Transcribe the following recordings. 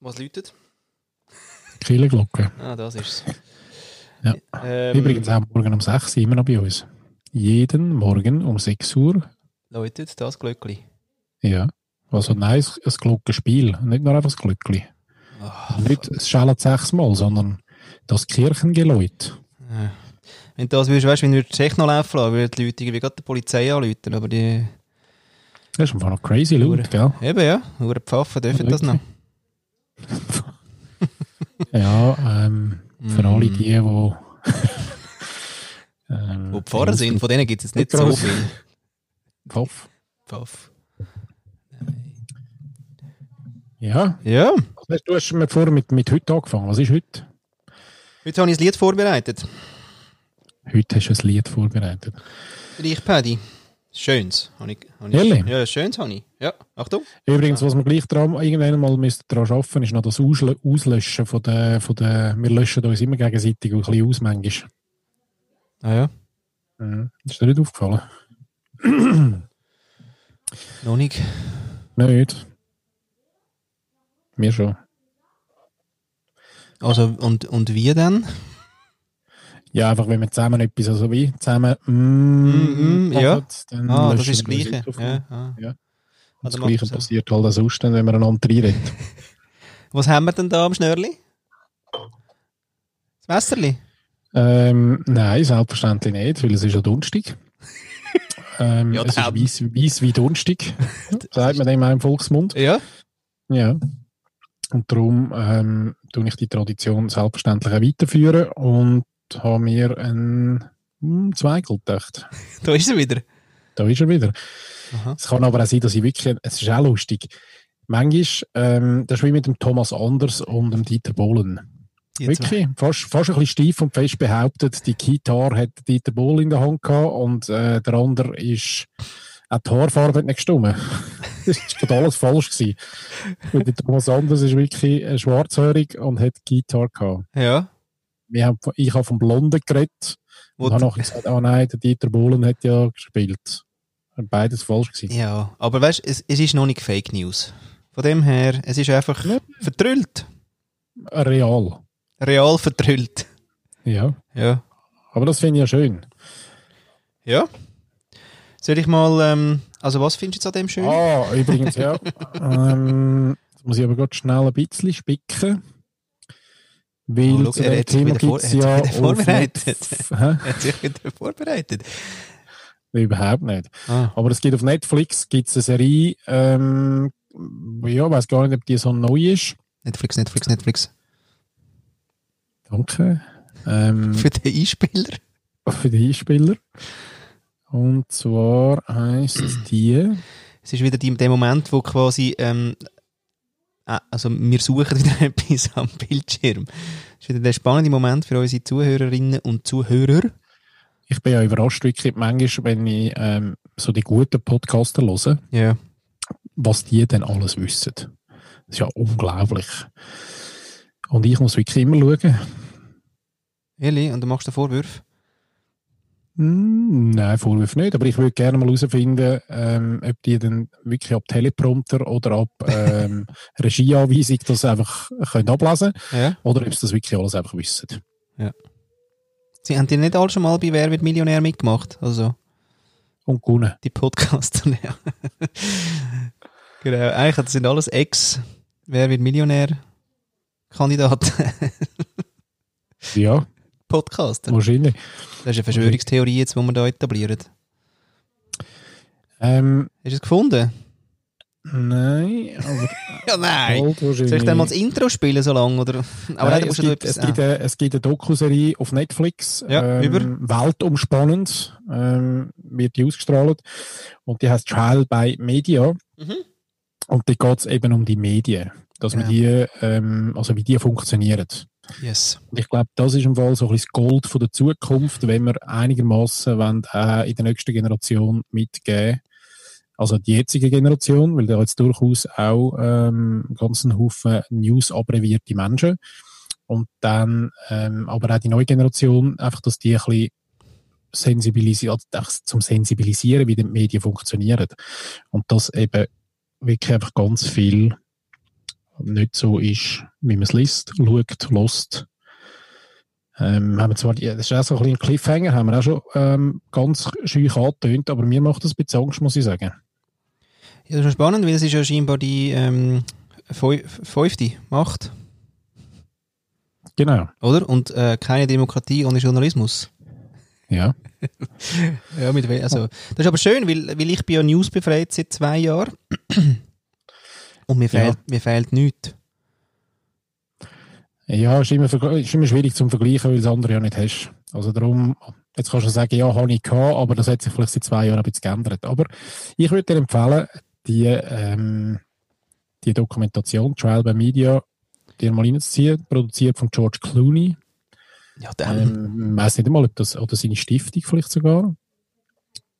Was läutet? Kirchenglocke. Ah, das ist es. Ja. Ähm, Übrigens auch morgen um 6 Uhr immer noch bei uns. Jeden Morgen um 6 Uhr. Läutet das Glöckli. Ja. Also nein, ein Glockenspiel. Nicht nur einfach das Glöckli. Ah, Nicht es schallt sechsmal, sondern das Kirchengeläut. äh. Wenn du das würdest, weißt wenn du die Techno laufen lassen, würden die Leute irgendwie gerade die Polizei anrufen, aber die... Das ist einfach noch crazy laut, gell? Eben, ja. Nur Pfaffen dürfen das noch. Ja, ähm, für Mm. alle die, die ähm, Wo Pfarrer sind, von denen gibt es jetzt nicht so viel. Kopf. Pfaff. Ja, Ja. Du hast mir vorher mit, mit heute angefangen. Was ist heute? Heute habe ich ein Lied vorbereitet. Heute hast du ein Lied vorbereitet. Reich Paddy. Schönes. Habe ich, habe ich? Ja, schönes habe ich. Ja, Achtung. Übrigens, was wir gleich dran, irgendwann mal daran arbeiten, ist noch das Auslö Auslöschen von der, von der, wir löschen uns immer gegenseitig ein bisschen aus manchmal. Ah ja. Mhm. Ist dir nicht aufgefallen? Noch nicht. Nicht. Mir schon. Also, und, und wie denn? Ja, einfach wenn wir zusammen etwas, also wie zusammen mm, Mm, mm, ja. dann Ah, das ist das Gleiche. Ja, ah. Ja. Und das Also Gleiche passiert halt auch sonst, wenn wir einander reinreden. Was haben wir denn da am Schnürli? Das Messerli? ähm, nein, selbstverständlich nicht, weil es ist ja dunstig. ähm, Ja, es ist dann. weiss, weiss wie dunstig, sagt man dem auch im Volksmund. Ja. Ja. Und darum ähm, tue ich die Tradition selbstverständlich auch weiterführen und habe mir einen hm, Zweigel gedacht. Da ist er wieder. Da ist er wieder. Aha. Es kann aber auch sein, dass ich wirklich, es ist auch lustig. Manchmal, ähm, das ist wie mit dem Thomas Anders und dem Dieter Bohlen. Die zwei. Wirklich, fast, fast ein bisschen steif und fest behauptet, die Gitarre hat Dieter Bohlen in der Hand gehabt und äh, der andere ist, auch die Haarfarbe hat nicht gestimmt. das ist gerade alles falsch gewesen. Weil der Thomas Anders ist wirklich äh, schwarzhörig und hat Gitarre gehabt. Ja. Wir haben, ich habe vom Blonden geredet und habe nachher gesagt, oh nein, der Dieter Bohlen hat ja gespielt. Beides falsch gewesen. ja, aber weißt du, es, es ist noch nicht Fake News. Von dem her, es ist einfach Ja. vertrüllt. Real. Real vertrüllt. Ja. Ja. Aber das finde ich ja schön. Ja. Soll ich mal, ähm, also was findest du jetzt an dem schön? Ah, übrigens, ja. ähm, jetzt muss ich aber gerade schnell ein bisschen spicken. Weil Oh, schau, er hat Thema gibt es ja vorbereitet. Er hat sich wieder vorbereitet. Überhaupt nicht. Ah. Aber es gibt auf Netflix gibt's eine Serie, ähm, ja, ich weiß gar nicht, ob die so neu ist. Netflix, Netflix, Netflix. Danke. Ähm, Für den Einspieler. für die Einspieler. Und zwar heisst die, Es ist wieder der Moment, wo quasi, ähm, äh, also wir suchen wieder etwas am Bildschirm. Das ist wieder der spannende Moment für unsere Zuhörerinnen und Zuhörer. ich bin ja überrascht, wirklich manchmal, wenn ich ähm, so die guten Podcaster höre, Ja. was die denn alles wissen. Das ist ja unglaublich. Und ich muss wirklich immer schauen. Eli, und du machst den Vorwurf? Hm, nein, Vorwurf nicht, aber ich würde gerne mal herausfinden, ähm, ob die dann wirklich ab Teleprompter oder ab ähm, Regieanweisung das einfach können ablesen Ja. oder ob sie das wirklich alles einfach wissen. Sie haben die nicht alle schon mal bei Wer wird Millionär mitgemacht? Also, Und gewonnen. die Podcaster, ja. genau, eigentlich das sind alles Ex Wer wird Millionär Kandidaten. Ja, Podcaster. wahrscheinlich. Das ist eine Verschwörungstheorie jetzt, die wir da etablieren. Ähm, Hast du es gefunden? nein, aber Ja, nein. Soll ich dann mal das Intro spielen so lange? Oder? Aber Nein, nein, es, gibt, es, gibt eine, es gibt eine Dokuserie auf Netflix, Ja, über? ähm, weltumspannend, ähm, wird die ausgestrahlt und die heißt Trial by Media Mhm. und da geht es eben um die Medien, dass man Genau. die, ähm, also wie die funktionieren. Yes. Und ich glaube, das ist im Fall so ein das Gold von der Zukunft, wenn wir einigermaßen äh, in der nächsten Generation mitgeben. Also die jetzige Generation, weil da jetzt durchaus auch ähm, ganzen Haufen News abbrevierte Menschen. Und dann ähm, aber auch die neue Generation, einfach, dass die ein bisschen sensibilisieren, also zum Sensibilisieren, wie die Medien funktionieren. Und das eben wirklich einfach ganz viel nicht so ist, wie man es liest, schaut, lost. Ähm, haben wir zwar, das ist auch so ein ein Cliffhanger, haben wir auch schon ähm, ganz schüch angetönt, aber mir macht das ein bisschen Angst, muss ich sagen. Ja, das ist spannend, weil es ist ja scheinbar die ähm, fünfte Macht. Genau. Oder? Und äh, keine Demokratie ohne Journalismus. Ja. ja, mit, also, das ist aber schön, weil, weil ich bin ja newsbefreit seit zwei Jahren. Und mir fehlt, ja. mir fehlt nichts. Ja, ist immer, ist immer schwierig zum Vergleichen, weil das andere ja nicht hast. Also darum, jetzt kannst du sagen, ja, habe ich gehabt, aber das hat sich vielleicht seit zwei Jahren ein bisschen geändert. Aber ich würde dir empfehlen, die, ähm, die Dokumentation Trial by Media dir mal reinzuziehen, produziert von George Clooney. Ja, dann. Ähm, ich weiß nicht einmal, ob das, oder seine Stiftung vielleicht sogar.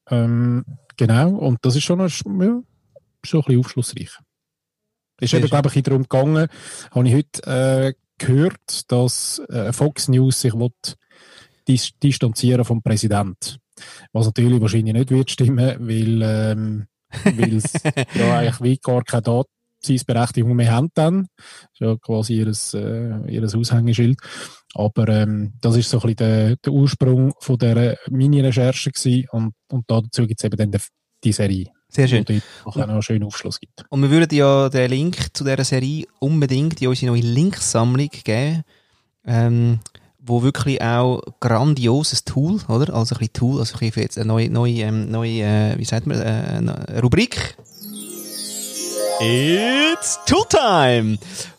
Ähm, genau, und das ist schon, ein, ja, schon ein bisschen aufschlussreich. Es ist eben, glaube ich, darum gegangen, habe ich heute äh, gehört, dass äh, Fox News sich will dis distanzieren vom Präsident. Was natürlich wahrscheinlich nicht wird stimmen, weil, ähm, weil es ja eigentlich wie gar keine Daseinsberechtigung mehr haben dann. Das ist ja quasi ihres, äh, ihres Aushängeschild. Aber ähm, das ist so ein bisschen der, der Ursprung von dieser Mini-Recherche und, und dazu gibt es eben dann die, die Serie. Sehr schön. Und auch einen schönen Aufschluss gibt. Und wir würden ja den Link zu dieser Serie unbedingt in unsere neue Linksammlung geben, ähm, wo wirklich auch grandioses Tool, oder? Also ein bisschen Tool, also ein bisschen jetzt eine neue, neue, ähm, neue äh, wie sagt man, äh, Rubrik. It's Tooltime!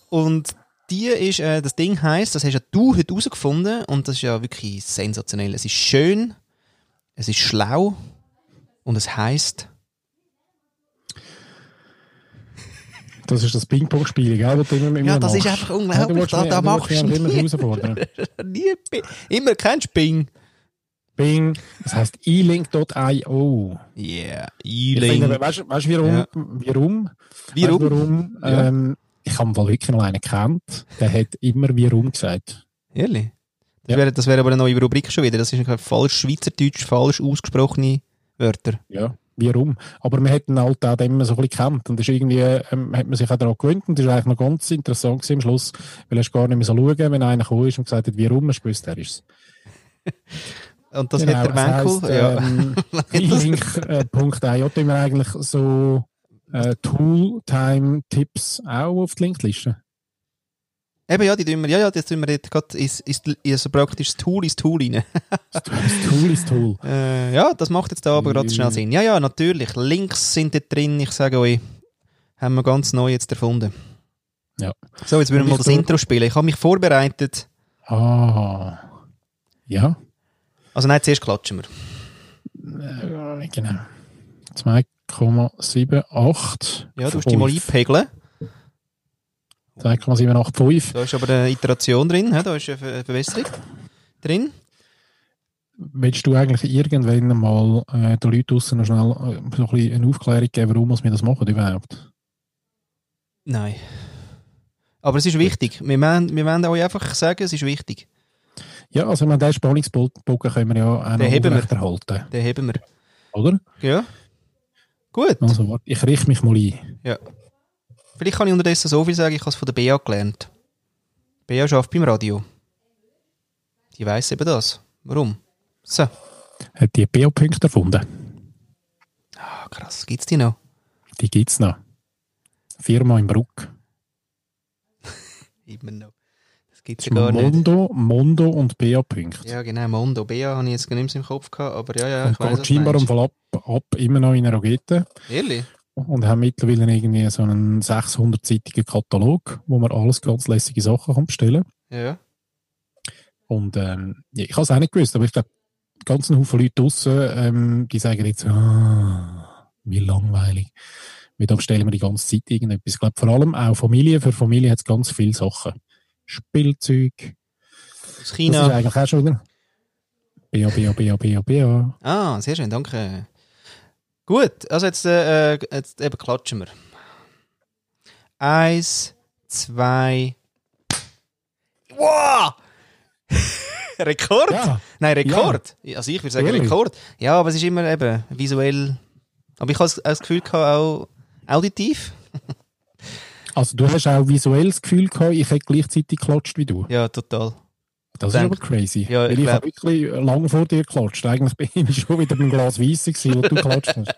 Und die ist, äh, das Ding heisst, das hast ja du heute herausgefunden und das ist ja wirklich sensationell. Es ist schön, es ist schlau und es heisst Das ist das Ping-Pong-Spiel, gell? Das immer ja, das machst. ist einfach unglaublich. Ja, da, da machst du immer herausfordern. Nie, immer kennst Ping. Bing, das heisst e-link.io. Yeah, e-link. Weißt du, warum? Ja. Warum? Warum? warum? Ja. Ähm, ich habe wohl wirklich noch einen gekannt, der hat immer warum gesagt. Ehrlich? Das ja. wäre das wär aber eine neue Rubrik schon wieder. Das ist falsch Schweizerdeutsch, falsch ausgesprochene Wörter. Ja wie rum. Aber man hat ihn halt auch immer so ein bisschen gekannt und ist irgendwie, ähm, hat man sich auch daran gewöhnt und das ist eigentlich noch ganz interessant gewesen am Schluss, weil er gar nicht mehr so schauen, wenn einer gekommen ist und gesagt hat, wie rum, man spürst, er ist Und das genau, hat der Wenkel, ja. Ähm, Link.io tun wir eigentlich so äh, Tool-Time-Tipps auch auf die Linkliste. Eben, ja, die tun wir, ja, ja, das tun wir jetzt gerade ist, ist, ist so praktisch das Tool ins Tool rein. das Tool ins Tool. Äh, ja, das macht jetzt da aber gerade schnell Sinn. Ja, ja, natürlich. Links sind da drin, ich sage euch, haben wir ganz neu jetzt erfunden. Ja. So, jetzt würden wir mal das Intro spielen. Ich habe mich vorbereitet. Ah. Ja. Also nein, zuerst klatschen wir. Äh, genau. 2,78. Ja, du musst die mal einpegeln. 2,785. Da ist aber eine Iteration drin, da ist eine Verbesserung drin. Willst du eigentlich irgendwann mal äh, den Leuten draussen noch schnell äh, so ein eine Aufklärung geben, warum wir das machen überhaupt? Nein. Aber es ist wichtig. Wir wollen, wir wollen euch einfach sagen, es ist wichtig. Ja, also ich meine, den Spannungsbogen können wir ja auch noch aufrechterhalten. Den heben wir. Oder? Ja. Gut. Also warte, ich richte mich mal ein. Ja. Vielleicht kann ich unterdessen so viel sagen, ich habe es von der BA gelernt. BA arbeitet beim Radio. Die weiss eben das. Warum? So. Hat die BA-Punkte erfunden? Ah, krass. Gibt es die noch? Die gibt es noch. Firma im Bruck. Immer noch. Das gibt es ja gar Mondo, nicht. Mondo und BA-Punkte. Ja, genau, Mondo. BA habe ich jetzt nicht im Kopf gehabt, aber ja, ja. Und geht scheinbar im Fall ab, ab, immer noch in einer Rogete. Ehrlich? Und haben mittlerweile irgendwie so einen 600-seitigen Katalog, wo man alles ganz lässige Sachen kann bestellen kann. Ja. Und ähm, ich habe es auch nicht gewusst, aber ich glaube, ganz Haufen Leute draussen, ähm, die sagen jetzt, ah, wie langweilig. Weil da bestellen wir die ganze Zeit irgendetwas. Ich glaube, vor allem auch Familie. Für Familie hat es ganz viele Sachen. Spielzeug. Aus China. Das ist eigentlich auch schon wieder. BA, BA, BA, BA, BA. Ah, sehr schön, danke. Gut, also jetzt, äh, jetzt eben klatschen wir. Eins, zwei. Wow! Rekord? Ja. Nein, Rekord. Ja. Also ich würde sagen Ehrlich? Rekord. Ja, aber es ist immer eben visuell. Aber ich habe das Gefühl gehabt, auch auditiv. Also du hast auch visuell das Gefühl gehabt, ich hätte gleichzeitig geklatscht wie du. Ja, total. Das ist aber crazy. Ja, ich ich habe wirklich lange vor dir geklatscht. Eigentlich bin ich schon wieder beim Glas Weisse gewesen, wo du geklatscht hast.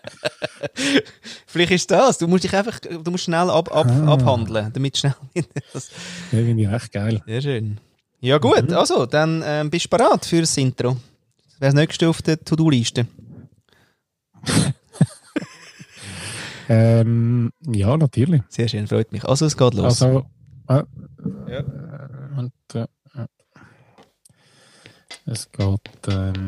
Vielleicht ist das. Du musst dich einfach, du musst schnell ab, ab, Ah. abhandeln, damit schnell. das, Ja, finde ich echt geil. sehr schön. Ja gut, also dann ähm, bist du bereit für das Intro. Wäre das nächste auf der To-Do-Liste. Ähm, ja, natürlich. Sehr schön, freut mich. Also es geht los. Also, äh, Ja. äh, und, äh, äh. Es geht. Ähm,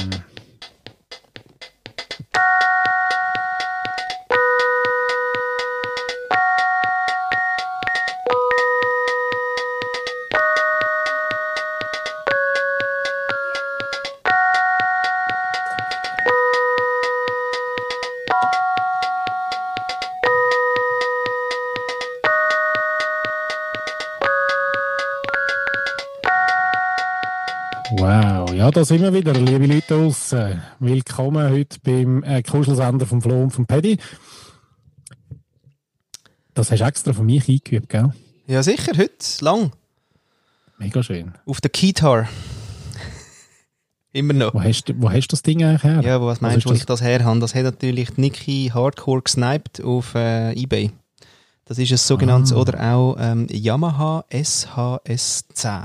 Wow, ja, da sind wir wieder, liebe Leute draussen. Willkommen heute beim äh, Kuschelsender vom Flo und vom Paddy. Das hast du extra von mich eingeübt, gell? Ja sicher, heute, lang. Mega schön. Auf der Keytar. Immer noch. Wo hast, du- wo hast du das Ding eigentlich her? Ja, was Was meinst du, wo das? ich das her habe? Das hat natürlich Niki Hardcore gesniped auf äh, Ebay. Das ist ein sogenanntes Ah. oder auch ähm, Yamaha SHS10.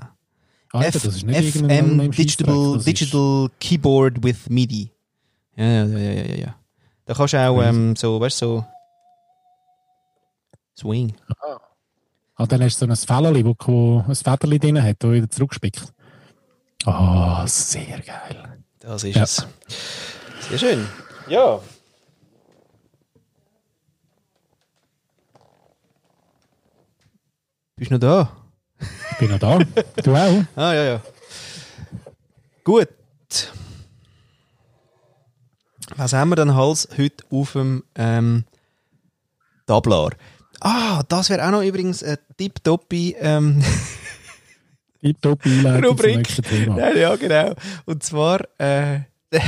Alter, das ist nicht FM Digital, Digital Keyboard with MIDI. Ja, ja, ja, ja, ja. Da kannst du auch ähm, so, weißt du, so Swing. Ah, dann hast du so ein Fällerli, wo, ein Federli drin hat, das wieder zurückspickt. Ah, sehr geil. Das ist Ja. es. Sehr schön. Ja. Bist du noch da? Ich bin noch da. du auch? Ah, ja, ja. Gut. Was haben wir denn Hals heute auf dem ähm, Tablar? Ah, das wäre auch noch übrigens ein tipptoppi ähm, zum Rubrik. nächsten Thema. Ja, ja, genau. Und zwar äh,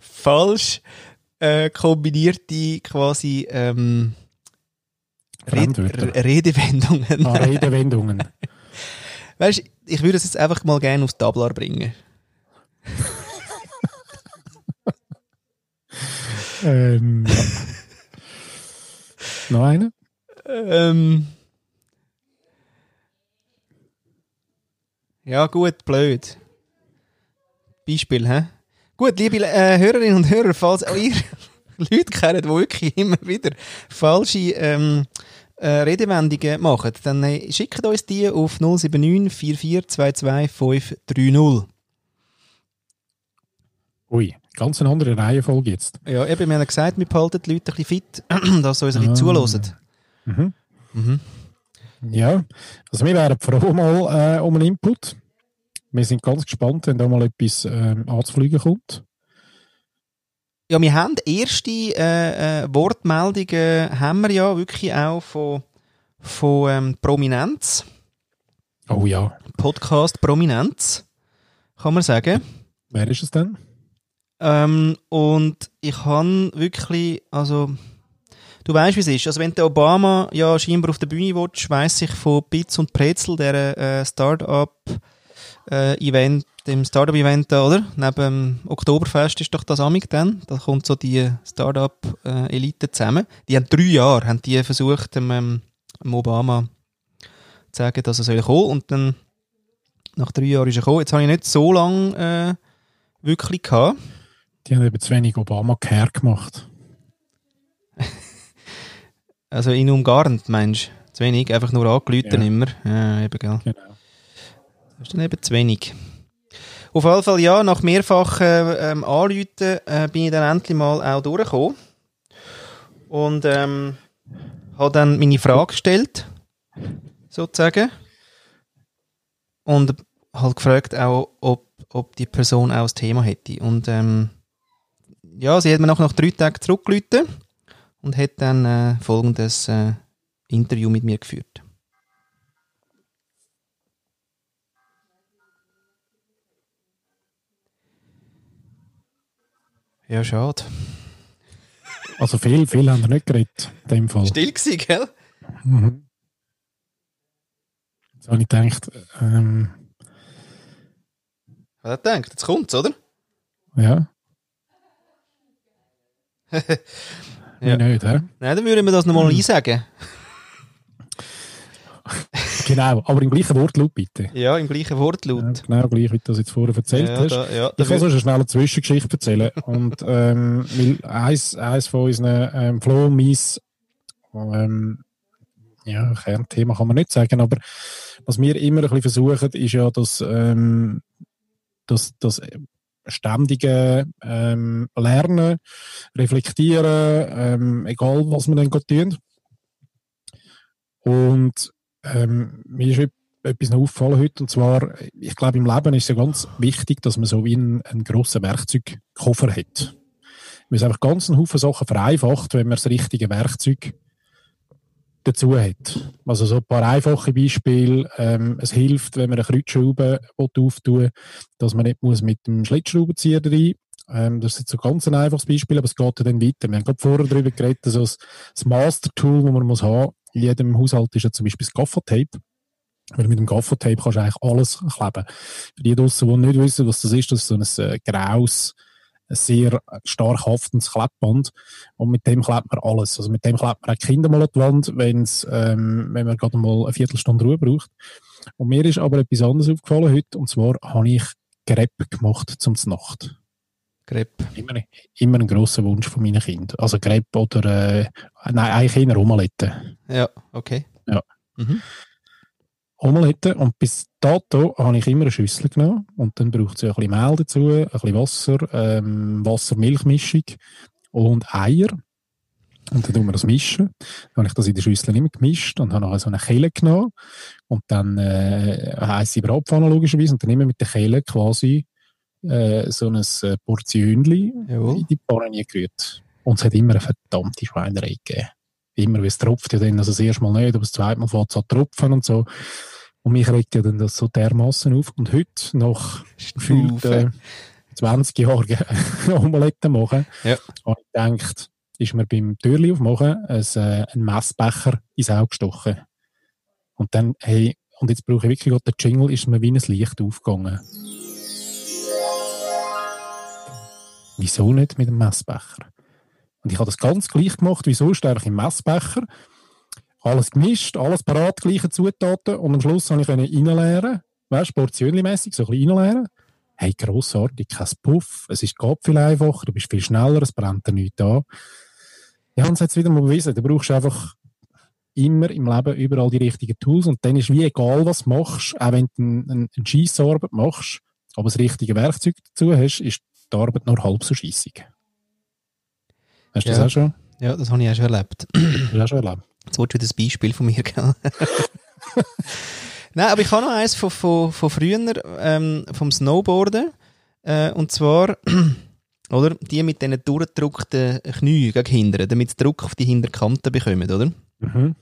falsch äh, kombinierte quasi ähm, Red Redewendungen. Ah, Redewendungen. Weißt, ich würde es jetzt einfach mal gerne aufs Tablar bringen. ähm, ja. Noch eine? Ähm, ja, gut, blöd. Beispiel, hä? Gut, liebe äh, Hörerinnen und Hörer, falls auch ihr Leute kennt, die wirklich immer wieder falsche ähm, äh, Redewendungen machen, dann äh, schickt uns die auf 079 4422 530. Ui, ganz eine andere Reihenfolge jetzt. Ja, eben, wir haben ja gesagt, wir behalten die Leute ein bisschen fit, dass sie uns ein bisschen Ah. zuhören. Mhm. Mhm. Ja, also wir wären froh mal äh, um einen Input. Wir sind ganz gespannt, wenn da mal etwas ähm, anzufliegen kommt. Ja, wir haben erste äh, äh, Wortmeldungen, haben wir ja wirklich auch von, von ähm, Prominenz, Oh ja, Podcast Prominenz, kann man sagen. wer ist es denn? Ähm, und ich habe wirklich, also, du weißt, wie es ist. Also, wenn der Obama ja scheinbar auf der Bühne willst, weiss ich von Bits und Brezel, der äh, Start-up-Event, dem Startup-Event da, oder? Neben dem Oktoberfest ist doch das Amig dann. Da kommt so die Startup-Elite zusammen. Die haben drei Jahre, haben die versucht, dem, ähm, Obama zu sagen, dass er soll kommen. Und dann, nach drei Jahren ist er gekommen. Jetzt habe ich nicht so lange äh, wirklich gehabt. Die haben eben zu wenig Obama-Care gemacht. Also ihn umgarnt, meinst du? Zu wenig, einfach nur angelüten Ja. immer. Ja, eben, gell. Genau. Das ist dann eben zu wenig. Auf jeden Fall, ja, nach mehrfachen ähm, Anrufen äh, bin ich dann endlich mal auch durchgekommen. Und ähm, habe dann meine Frage gestellt, sozusagen. Und halt gefragt auch, ob, ob die Person auch das Thema hätte. Und ähm, ja, sie hat mir nach, nach drei Tagen zurückgerufen und hat dann äh, folgendes äh, Interview mit mir geführt. Ja, schade. Also viel, viel haben wir nicht geredet, in dem Fall. Still gewesen, gell? Mhm. Jetzt habe ich gedacht, ähm, Was hat er gedacht? Jetzt kommt's, oder? ja. Ja. Wie nicht, hä? Nein, dann würden wir das nochmal Hm. einsagen. Genau, aber im gleichen Wortlaut bitte. Ja, im gleichen Ja, Wortlaut. genau gleich, wie du das jetzt vorher erzählt Ja, hast. da, ja, Ich kann sonst eine schnelle Zwischengeschichte erzählen. Und, ähm, weil eins, eins von unseren, ähm, Flo meins, ähm, ja, Kernthema kann man nicht sagen, aber was wir immer ein bisschen versuchen, ist ja, dass, ähm, dass, das ständige ähm, Lernen, Reflektieren, ähm, egal was wir dann tun. Und ähm, mir ist etwas noch aufgefallen heute, und zwar, ich glaube, im Leben ist es ja ganz wichtig, dass man so wie einen, einen grossen Werkzeugkoffer hat. Weil es einfach ganz einen Haufen Sachen vereinfacht, wenn man das richtige Werkzeug dazu hat. Also so ein paar einfache Beispiele. Ähm, es hilft, wenn man eine Kreuzschraube auftun will, dass man nicht muss mit dem Schlitzschraubenzieher rein ähm, das ist jetzt so ganz ein einfaches Beispiel, aber es geht dann weiter. Wir haben gerade vorher darüber geredet, also das, das Master-Tool, das man muss haben in jedem Haushalt ist ja zum Beispiel das Gaffertape. Weil mit dem Gaffertape kannst du eigentlich alles kleben. Für die draussen, die nicht wissen, was das ist, das ist so ein äh, graues, ein sehr stark haftendes Klebband. Und mit dem klebt man alles. Also mit dem klebt man auch Kinder mal an die Wand, wenn's, ähm, wenn man gerade mal eine Viertelstunde Ruhe braucht. Und mir ist aber etwas anderes aufgefallen heute, und zwar habe ich Crepe gemacht zum Nacht. Grep. Immer, immer ein grosser Wunsch von meinen Kindern. Also Crepe oder, äh, nein, eigentlich eher Omelette. Ja, okay. Ja. Mhm. Omelette. Und bis dato habe ich immer eine Schüssel genommen. Und dann braucht es ja ein bisschen Mehl dazu, ein bisschen Wasser, ähm, Wasser-Milchmischung und Eier. Und dann tun wir das mischen. Dann habe ich das in der Schüssel immer gemischt und habe nachher so eine Kelle genommen. Und dann äh, heisse Bratpfanne logischerweise. Und dann immer mit der Kelle quasi äh, so ein äh, Portionli Jawohl. in die Pfanne gerührt. Und es hat immer eine verdammte Schweinerei gegeben. Immer, weil es tropft ja dann, also das erste Mal nicht, aber das zweite Mal fängt es an tropfen und so. Und mich regt ja dann das so dermaßen auf. Und heute, nach gefühlt äh, 20 Jahren Omelette machen, Ja. habe ich gedacht, ist mir beim Türli aufmachen ein, äh, ein Messbecher ins Auge gestochen. Und dann, hey, und jetzt brauche ich wirklich gerade den Jingle, ist mir wie ein Licht aufgegangen. Wieso nicht mit dem Messbecher? Und ich habe das ganz gleich gemacht, wie sonst, einfach im Messbecher. Alles gemischt, alles parat, gleiche Zutaten. Und am Schluss konnte ich reinleeren. Weißt du, portionenmässig, so ein bisschen reinleeren. Hey, grossartig, kein Puff. Es ist geht viel einfacher, du bist viel schneller, es brennt dir nichts an. Ja, und es hat wieder mal bewiesen. Du brauchst einfach immer im Leben überall die richtigen Tools und dann ist wie egal, was machst, auch wenn du eine, eine Scheissarbeit machst, aber das richtige Werkzeug dazu hast, ist die Arbeit nur halb so scheissig. Hast du Ja. das auch schon, Ja, das habe ich auch schon erlebt. hast du auch schon erlebt? Jetzt wird wieder ein Beispiel von mir, gell? Nein, aber ich habe noch eins von, von, von früher, ähm, vom Snowboarden. Äh, und zwar, oder? Die mit diesen durchgedrückten Knien gegen hinten, damit sie Druck auf die Hinterkante bekommen, oder? Mhm.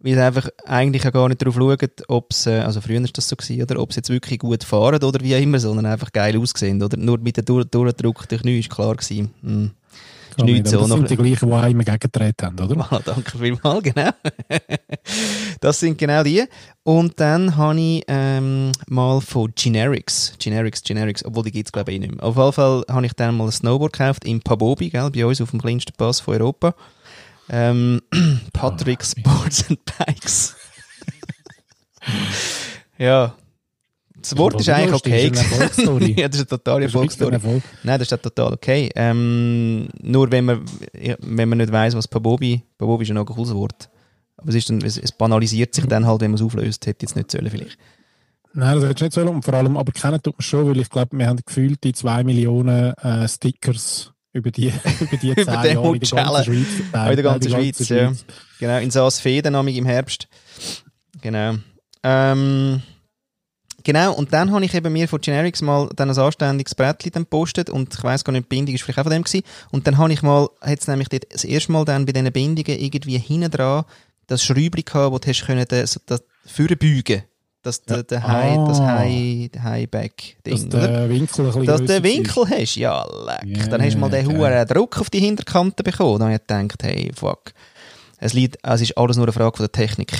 Weil sie einfach eigentlich auch gar nicht darauf schauen, ob sie, also früher ist das so gewesen, oder? Ob sie jetzt wirklich gut fahren oder wie auch immer, sondern einfach geil aussehen, oder? Nur mit den durch, durchgedrückten Knien ist klar gewesen. Hm. Kann nicht so, das sind die gleichen, die einem gegengetreten haben, oder? Ah, danke vielmals, genau. das sind genau die. Und dann habe ich ähm, mal von Generics, Generics, Generics, obwohl die gibt es glaube ich nicht mehr. Auf jeden Fall habe ich dann mal ein Snowboard gekauft in Pabobi, gell, bei uns auf dem kleinsten Pass von Europa. Ähm, Patrick Sports and Bikes. ja. Das Wort ist eigentlich okay. Das ist ja, das ist eine totale Erfolgsstory. Erfolg. Nein, das ist ja total okay. Ähm, nur wenn man, ja, wenn man nicht weiss, was Pabobi, Pabobi ist ja noch ein cooles Wort. Aber es, ist dann, es, es banalisiert sich dann halt, wenn man es auflöst. Hätte jetzt nicht sollen vielleicht. Nein, das hättest du nicht sollen. Und vor allem, aber kennen tut man schon, weil ich glaube, wir haben gefühlt die zwei Millionen äh, Stickers über die, über die Über zehn den Jahre in der ganzen. Schweiz in der ganzen die Schweiz, ja. Genau, in Saas-Fee, dann im Herbst. Genau. Ähm, genau, und dann habe ich eben mir von Generics mal dann ein anständiges Brettchen dann gepostet und ich weiss gar nicht, die Bindung ist vielleicht auch von dem gewesen. Und dann habe ich mal, hat es nämlich das erste Mal dann bei diesen Bindungen irgendwie hinten dran das Schräubchen gehabt, wo du hast können, das, das vorbeugen das, Ja. der, der High, das Ah. High, High-Back-Ding, Dass der Winkel ein bisschen Dass Winkel hast, ja, leck. Ja, dann hast du mal den hohen Druck auf die Hinterkante bekommen. Dann habe ich gedacht, hey, fuck. Es, liegt, es ist alles nur eine Frage von der Technik.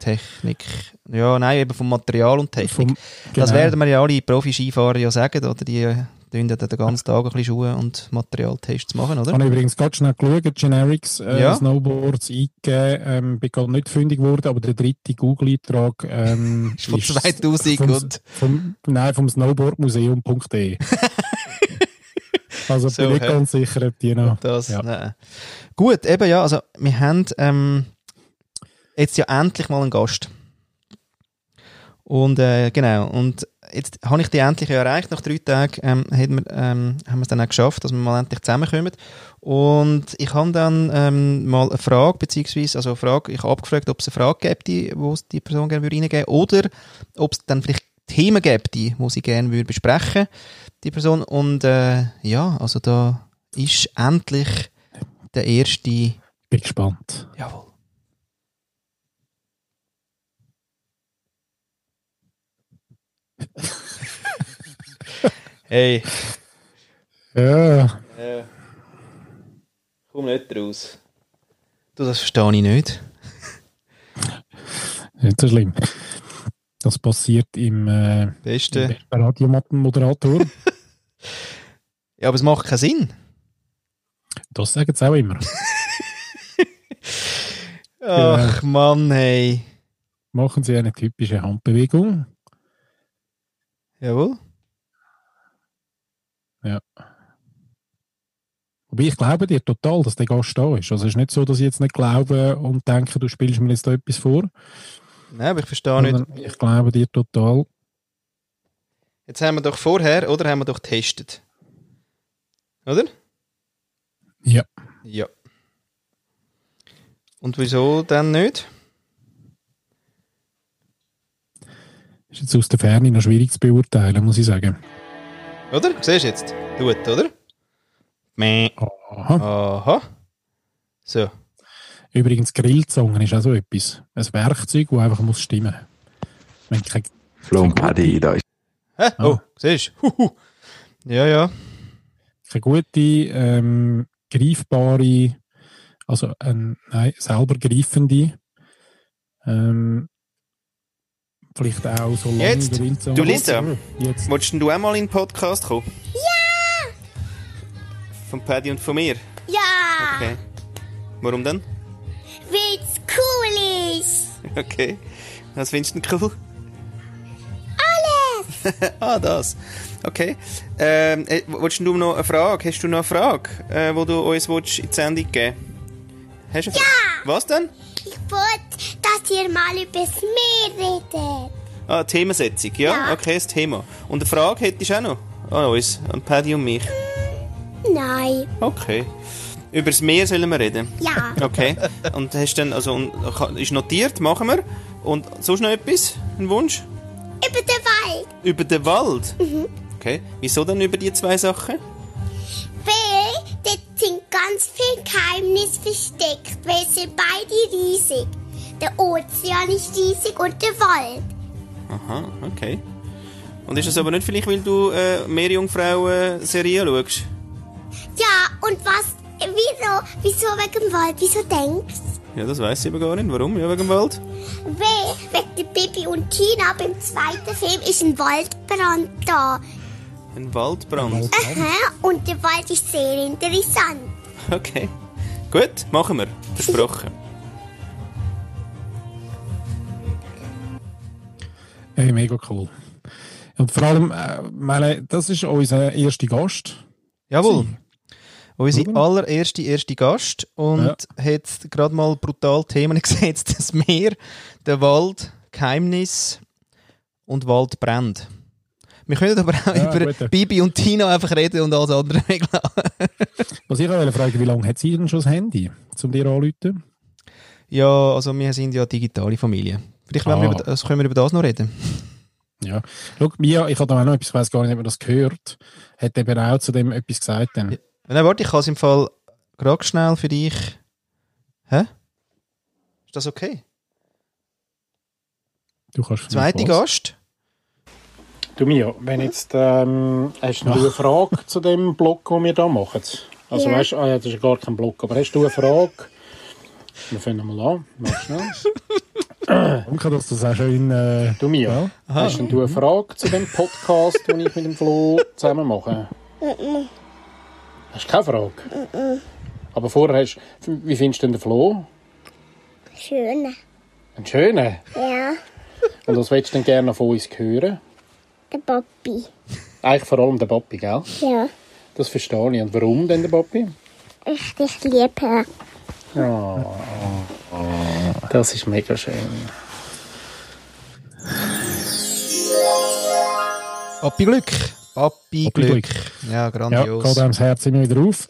Technik. Ja, nein, eben vom Material und Technik. Vom, Das werden wir ja alle Profi-Skifahrer ja sagen, oder? Die tun ja den ganzen Tag ein bisschen Schuhe und Materialtests machen, Ich oder? habe übrigens ganz schnell geschaut, Generics, äh, Ja. Snowboards eingegeben, ähm, bin gerade nicht fündig geworden, aber der dritte Google-Eintrag ähm, Ist von 2000 vom, und- vom, nein, vom snowboardmuseum.de. also So, bin ich hä? ganz sicher, ob die noch... Das, Ja. nein. Gut, eben ja, also wir haben ähm, jetzt ja endlich mal einen Gast. Und äh, genau, und jetzt habe ich die endlich erreicht. Nach drei Tagen ähm, haben wir ähm, haben wir es dann auch geschafft, dass wir mal endlich zusammenkommen. Und ich habe dann ähm, mal eine Frage, beziehungsweise, also eine Frage, ich habe abgefragt, ob es eine Frage gibt, die, wo die Person gerne würde reingeben oder ob es dann vielleicht Themen gibt, die wo sie gerne würde besprechen die Person. Und äh, ja, also da ist endlich der erste. Bin gespannt. Jawohl. Hey. Ja, Komm nicht raus. Du, das verstehe ich nicht. nicht so schlimm. Das passiert im, äh, im Beste. besten Radiomoderator. Ja, aber es macht keinen Sinn. Das sagen sie auch immer. Ach Mann, hey. Machen sie eine typische Handbewegung. Jawohl. Wobei ich glaube dir total, dass der Gast da ist. Also es ist nicht so, dass ich jetzt nicht glaube und denke, du spielst mir jetzt da etwas vor. Nein, aber ich verstehe nicht. Ich glaube dir total. Jetzt haben wir doch vorher, oder haben wir doch getestet. Oder? Ja. Ja. Und wieso dann nicht? Ist jetzt aus der Ferne noch schwierig zu beurteilen, muss ich sagen. Oder? Siehst du jetzt? Tut, oder? Meh. Aha. Aha. So. Übrigens, Grillzungen ist auch so etwas. Ein Werkzeug, das einfach muss stimmen. Wenn kein, Flo und Paddy, da ist Hä? Ah. Oh, siehst du? Huhu. Ja, ja. keine gute, ähm, greifbare, also ein, nein, selber greifende, ähm, vielleicht auch so lange Jetzt, Grillzunge- du Lisa. Jetzt. Wolltest denn du auch mal in den Podcast kommen? Ja! Von Paddy und von mir? Ja, Okay. Warum denn? weil's cool ist. Okay. Was findest du denn cool? Alles. Ah, das. Okay. Ähm, äh, wolltest du noch eine Frage? Hast du noch eine Frage, äh, wo du uns willst in die Sendung geben Hast du Frage? Was denn? Ich wollte, dass ihr mal übers Meer redet. Ah, Themensetzung. Ja? Ja. okay, das Thema. Und eine Frage hättest du auch noch? An uns, an Paddy und mich. Nein. Okay. Über das Meer sollen wir reden? Ja. Okay. Und hast dann, also, und, ist notiert, machen wir. Und sonst noch etwas? Ein Wunsch? Über den Wald. Über den Wald? Okay. Wieso dann über die zwei Sachen? Weil ganz viele Geheimnisse versteckt. Weil sie sind beide riesig. Der Ozean ist riesig und der Wald. Aha, okay. Und ist das aber nicht vielleicht, weil du äh, Meerjungfrauen-Serien schaust? Ja, und was? Wieso? Wieso wegen dem Wald? Wieso denkst du? Ja, das weiß ich aber gar nicht. Warum? Ja, wegen dem Wald? Weil wegen der Bibi und Tina beim zweiten Film ist ein Waldbrand da. Ein Waldbrand. Aha, und der Wald ist sehr interessant. Okay. Gut, machen wir. Versprochen. Hey, mega cool. Und vor allem, äh, meine, das ist unser erster Gast. Jawohl. Sie. Unser allererster erste Gast und hat gerade mal brutal Themen gesetzt. Das Meer, der Wald, Geheimnis und Wald brennt. Wir können aber auch Ja, über gut. Bibi und Tina einfach reden und alles andere weglassen. Was ich wollte fragen, wie lange hat sie denn schon das Handy, um dir anzurufen? Ja, also wir sind ja digitale Familie. Vielleicht wollen wir Ah. über, das, können wir über das noch reden. Ja. Schau, Mia, ich habe da auch noch etwas, ich weiß gar nicht, ob man das gehört, hat eben auch zu dem etwas gesagt. Dann. Nein, warte, ich kann es im Fall gerade schnell für dich. Hä? Ist das okay? Du kannst Zweiter. Gast. Du Mia, wenn jetzt, ähm, hast du eine Frage zu dem Blog, den wir da machen? Also Ja. weißt du, ah, ja, das ist gar kein Blog, aber hast du eine Frage Wir fangen mal an. Mach schnell. Danke, dass du das auch schön... Äh, Du mir. Ja. Hast denn du eine Frage zu dem Podcast, den ich mit dem Flo zusammen mache? Hast du keine Frage? Aber vorher hast wie findest du denn den Flo? Schön. Einen schönen. Ja, Und was willst du denn gerne von uns hören? Der Papi. Eigentlich vor allem der Papi, gell? Ja, Das verstehe ich. Und warum denn der Papi? ich dich liebe. Ja, das ist mega schön. Papi Glück. Papi, Glück. Glück. Ja, Ja, grandios. geht einem das Herz immer wieder auf.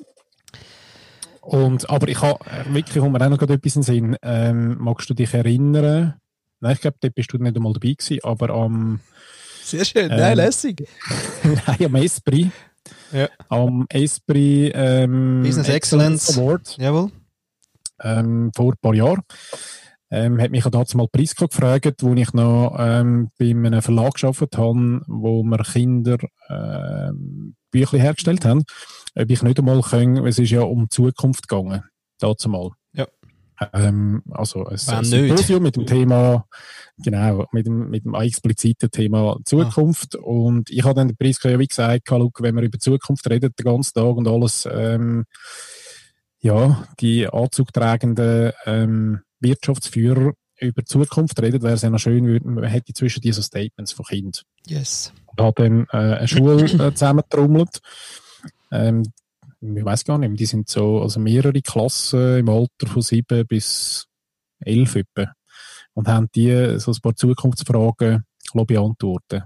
Und, aber ich habe, wirklich kommt mir auch noch gerade etwas in den Sinn. Ähm, magst du dich erinnern? Nein, ich glaube, dort bist du nicht einmal dabei gewesen, aber am, Sehr schön. Ähm, Nein, lässig. nein, am Esprit. Ja. Am Esprit ähm, Business Excellence. Award Jawohl. ähm, vor ein paar Jahren. Ähm, hat mich auch dazu mal Priska gefragt, wo ich noch ähm, bei einem Verlag gearbeitet habe, wo wir Kinder ähm, Bücher hergestellt haben, ob ich nicht einmal können, es ist ja um die Zukunft gegangen, dazu mal. Ähm, also ein, Wann ein? Symposium mit dem Thema, genau, mit dem, mit dem expliziten Thema Zukunft. Und ich habe dann der Priska ja wie gesagt, schau, wenn wir über Zukunft reden, den ganzen Tag und alles, ähm, ja, die anzugtragenden ähm, Wirtschaftsführer über Zukunft reden, wäre es ja noch schön, man hätte zwischen diesen Statements von Kind. Yes. Ich habe dann äh, eine Schule äh, zusammengetrommelt. Ähm, ich weiß gar nicht, die sind so, also mehrere Klassen im Alter von sieben bis elf etwa. Und haben die so ein paar Zukunftsfragen lassen beantworten.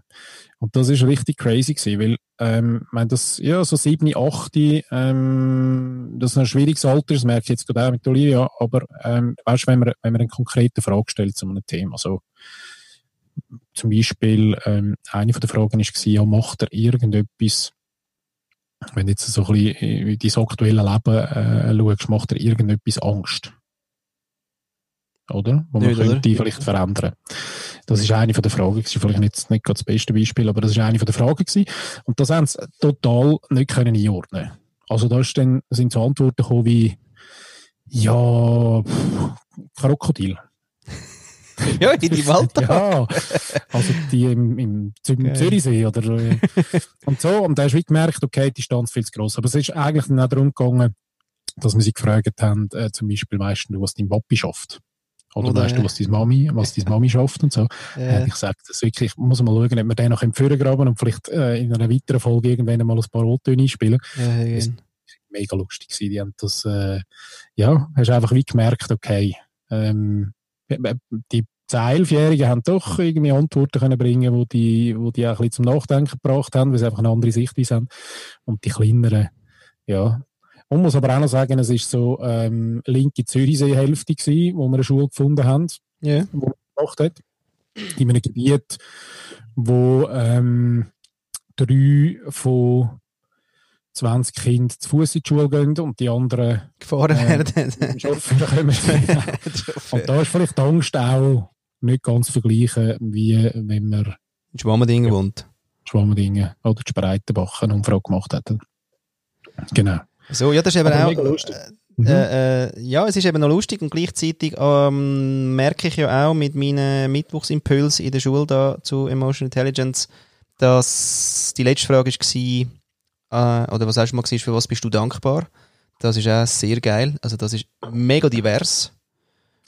Und das ist richtig crazy gewesen, weil, ähm, ich meine, das, ja, so sieben, acht, ähm, das ist ein schwieriges Alter, das merke ich jetzt gerade auch mit Olivia, aber, ähm, weißt, wenn man, wenn man eine konkrete Frage stellt zu einem Thema, so, zum Beispiel, ähm, eine von den Fragen war, ja, macht er irgendetwas, wenn du jetzt so ein bisschen in dein aktuelle Leben äh, schaust, macht er irgendetwas Angst? Oder? Wo man Nicht, oder? könnte vielleicht verändern. Das ist eine von der Fragen. gewesen. Vielleicht nicht, nicht das beste Beispiel, aber das ist eine von der Fragen. gewesen. Und das haben sie total nicht können einordnen. Also da ist dann, sind so Antworten gekommen wie, ja, pff, Krokodil. Ja, in die Wald. Ja, also die im, im, im. Zürichsee oder äh, und so. Und da hast du gemerkt, okay, die Distanz viel zu gross. Aber es ist eigentlich dann auch darum gegangen, dass wir sie gefragt haben, äh, zum Beispiel, weißt du, was dein Papi schafft? Oder, Oder, weißt du, äh, was deine Mami, was deine Mami schafft und so. Ja. Hätte ich gesagt, das wirklich, muss man mal schauen, ob wir den noch im Führer graben und vielleicht äh, in einer weiteren Folge irgendwann mal ein paar O-Töne einspielen. Ja, ja, Das- ja. Mega lustig. Die haben das, äh, ja, hast einfach wie gemerkt, okay, ähm, die 10-, 11-Jährigen haben doch irgendwie Antworten können bringen, wo die, wo die auch ein bisschen zum Nachdenken gebracht haben, weil sie einfach eine andere Sichtweise haben. Und die kleineren, ja. Man muss aber auch noch sagen, es ist so, ähm, linke Zürichsee-Hälfte gewesen, wo wir eine Schule gefunden haben Ja. wo man gemacht hat. In einem Gebiet, wo ähm, drei von 20 Kindern zu Fuß in die Schule gehen und die anderen Gefahren Ja. werden. Chauffeur kommen. und da ist vielleicht die Angst auch nicht ganz vergleichen, wie wenn wir In Schwammendingen wohnt. Schwammendingen oder die Spreitenbach eine Umfrage gemacht hätten. Genau. So, ja, das ist eben Aber auch. mega lustig. Äh, äh, ja, es ist eben noch lustig und gleichzeitig ähm, merke ich ja auch mit meinen Mittwochsimpulsen in der Schule da zu Emotional Intelligence, dass die letzte Frage war, äh, oder was hast du mal gesagt, für was bist du dankbar? Das ist auch sehr geil. Also das ist mega divers,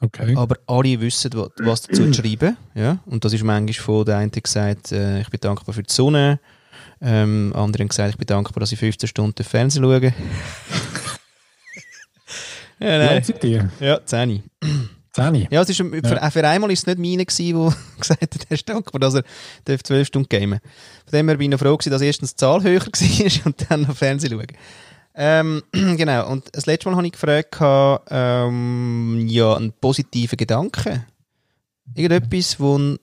Okay. aber alle wissen, wa- was dazu zu schreiben. Ja? Und das ist manchmal von der eine gesagt, äh, ich bin dankbar für die Sonne. Ähm, andere haben gesagt, ich bin dankbar, dass ich 15 Stunden Fernsehen schaue. ja, Nein. ja, 10. Zehni. Ja, es ist, für, Ja. für einmal ist es nicht meine gewesen, der gesagt hat, er ist dankbar, dass er darf 12 Stunden gamen Von dem her bin ich noch froh gewesen, dass erstens die Zahl höher war und dann noch Fernsehen schauen. Ähm, genau, und das letzte Mal habe ich gefragt, ähm, ja, einen positiven Gedanken. Irgendetwas, wo,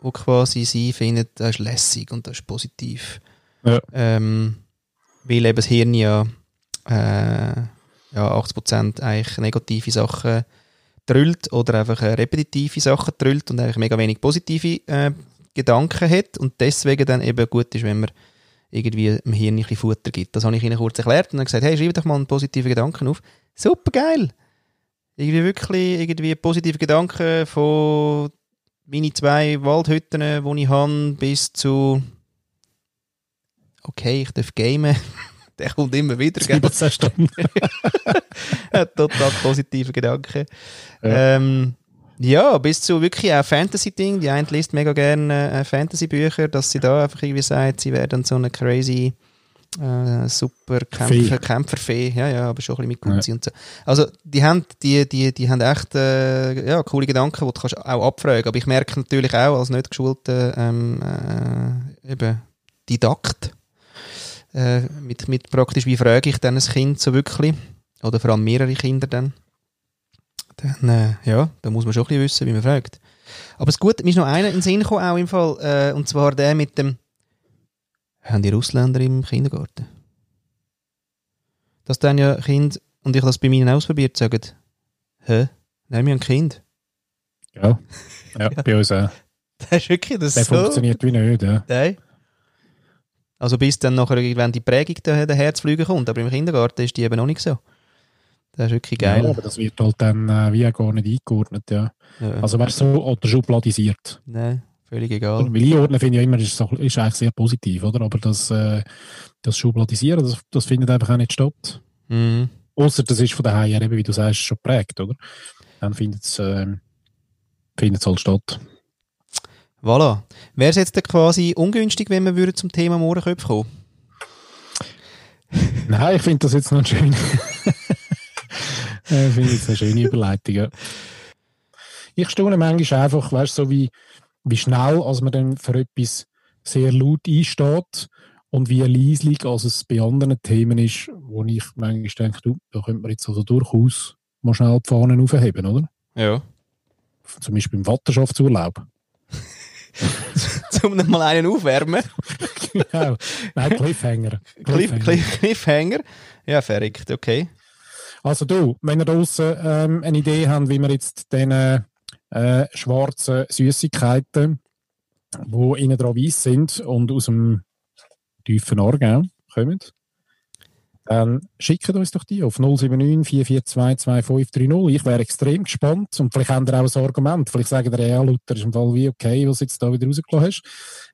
wo quasi sie findet, das ist lässig und das ist positiv. Ja. Ähm, weil eben das Hirn ja, äh, ja 80% eigentlich negative Sachen drüllt oder einfach äh, repetitive Sachen drüllt und eigentlich mega wenig positive äh, Gedanken hat und deswegen dann eben gut ist, wenn man irgendwie im Hirn ein bisschen Futter gibt. Das habe ich ihnen kurz erklärt und dann gesagt, hey, schreib doch mal einen positiven Gedanken auf. Super geil! irgendwie wirklich irgendwie positive Gedanken von meine zwei Waldhütten, die ich habe, bis zu okay, ich darf gamen. Der kommt immer wieder. gell? 17 Stunden. Total positive Gedanken. Ja. Ähm, ja, bis zu wirklich auch Fantasy-Ding. Die eine liest mega gerne äh, Fantasy-Bücher, dass sie da einfach irgendwie sagt, sie werden so eine crazy äh, super Kämpfer, Kämpferfee. Ja, ja, aber schon ein bisschen mit Gutzi ja. und so. Also, die haben, die, die, die haben echt äh, ja, coole Gedanken, die du kannst auch abfragen. Aber ich merke natürlich auch als nicht geschulter ähm, äh, eben Didakt, äh, mit, mit praktisch, wie frage ich dann ein Kind so wirklich? Oder vor allem mehrere Kinder dann. Dann, äh, ja, da muss man schon ein bisschen wissen, wie man fragt. Aber es gut, mir ist noch einer in den Sinn gekommen, auch im Fall, äh, und zwar der mit dem, haben die Russländer im Kindergarten? Dass dann ja Kind, und ich habe das bei meinen ausprobiert, sagen, hä, nehmen wir ein Kind? Ja, ja, ja. bei uns auch. Das ist wirklich das Der so. funktioniert wie nicht, ja. Nein. Also bis dann nachher irgendwann die Prägung der, der Herzflüge kommt, aber im Kindergarten ist die eben noch nicht so. Das ist wirklich geil. Ja, aber das wird halt dann äh, wie gar nicht eingeordnet, ja. ja. Also wärst so oder schubladisiert. Nein, völlig egal. Weil einordnen finde ich ja immer, ist, ist eigentlich sehr positiv, oder? Aber das, äh, das Schubladisieren, das, das findet einfach auch nicht statt. Mhm. Außer das ist von daher eben, wie du sagst, schon geprägt, oder? Dann findet es äh, halt statt. Voilà. Wäre es jetzt quasi ungünstig, wenn wir zum Thema Mohrenköpfe kommen? Nein, ich finde das jetzt noch schön. ich finde jetzt eine schöne Überleitung. Ja. Ich staune manchmal einfach, weißt du, so wie, wie schnell, als man dann für etwas sehr laut einsteht und wie leislich, als es bei anderen Themen ist, wo ich manchmal denke, du, da könnte man jetzt also durchaus mal schnell die Fahnen aufheben, oder? Ja. Zum Beispiel im Watterschaftsurlaub. Zum mal einen aufwärmen. genau. Nein, Cliffhanger. Cliffhanger. Cliff, Cliffhanger. Ja, verrückt, okay. Also du, wenn ihr draußen ähm, eine Idee habt, wie wir jetzt diese äh, schwarzen Süßigkeiten, die innen dran weiß sind und aus dem tiefen Aargau kommen, dann schickt uns doch die auf 079 442 2530. Ich wäre extrem gespannt und vielleicht habt ihr auch ein Argument. Vielleicht sagen ihr, ja, Luther ist im Fall wie okay, was du jetzt da wieder rausgelassen hast.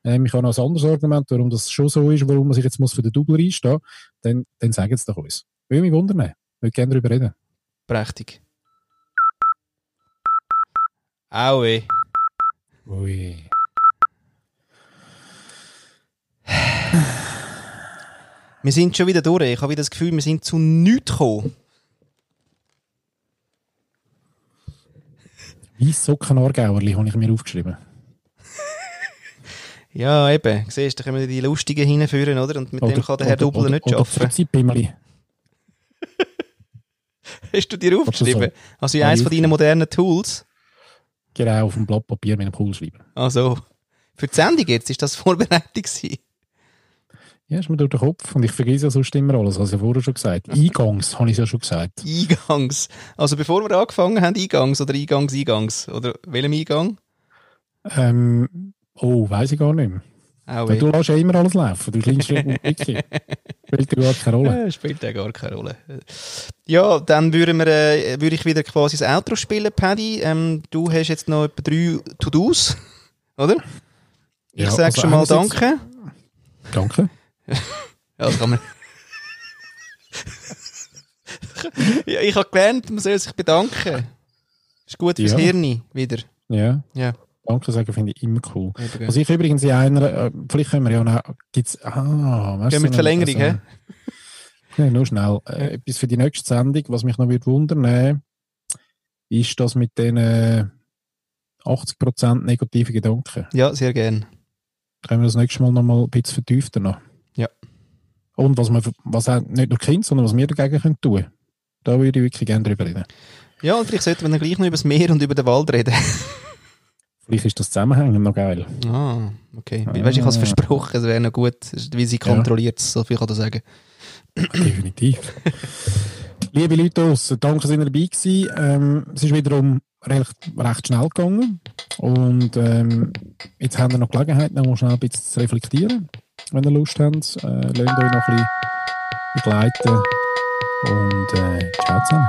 Ähm, ich habe noch ein anderes Argument, warum das schon so ist, warum man sich jetzt muss für den Double einstehen muss. Dann, dann sagen es doch uns. Würde mich wundern. Ich würde gerne darüber reden. Prächtig. Aue. Ui. Wir sind schon wieder durch. Ich habe wieder das Gefühl, wir sind zu nichts gekommen. Weiss Socken-Aargauerli habe ich mir aufgeschrieben. ja, eben. Siehst du, da können wir die Lustigen hinführen, oder? Und mit oder, dem kann der Herr Double nicht arbeiten. Hast du dir aufgeschrieben? So. Also in eines von deinen modernen Tools? Genau, auf dem Blatt Papier mit einem Pool schreiben. Also, für die Sendung jetzt, ist das Vorbereitung gewesen? Ja, ist mir durch den Kopf. Und ich vergesse ja sonst immer alles, habe ich vorher schon gesagt. Eingangs, habe ich ja schon gesagt. Eingangs. Also bevor wir angefangen haben, Eingangs oder Eingangs, Eingangs? Oder welchem Eingang? Ähm, oh, weiß ich gar nicht mehr. Auch du lässt ja immer alles laufen. Du klingst Wiki. Spielt ja gar keine Rolle. Ja, spielt ja gar keine Rolle. Ja, dann würden wir, äh, würde ich wieder quasi das Outro spielen, Paddy. Ähm, du hast jetzt noch etwa drei To-Dos, oder? Ich ja, sage also schon mal Danke. Danke. ja, das kann man. ja, ich habe gelernt, man soll sich bedanken. Ist gut fürs ja. Hirn wieder. Ja. Ja. Danke sagen finde ich immer cool. Ja, Was ich übrigens in einer, äh, vielleicht können wir ja noch, gibt's, ah, weißt du, mit Verlängerung, hä? Ja, nur schnell. Äh, etwas für die nächste Sendung, was mich noch wird wundern, äh, ist das mit den äh, 80% negativen Gedanken. Ja, sehr gern. Können wir das nächste Mal noch mal ein bisschen vertiefter noch. Ja. Und was, man, was auch nicht nur Kinder, sondern was wir dagegen können tun Da würde ich wirklich gerne drüber reden. Ja, und vielleicht sollten wir dann gleich noch über das Meer und über den Wald reden. Vielleicht ist das Zusammenhängen noch geil. Ah, okay. Ah. Weißt, ich habe es versprochen, es wäre noch gut, wie sie kontrolliert, ja. so viel kann ich sagen. Definitiv. Liebe Leute draussen, danke, dass ihr dabei gewesen. Ähm, es ist wiederum recht, recht schnell gegangen. Und ähm, jetzt haben wir noch Gelegenheit, noch mal schnell ein bisschen zu reflektieren. Wenn ihr Lust habt, äh, lasst euch noch ein bisschen begleiten. Und äh, ciao zusammen.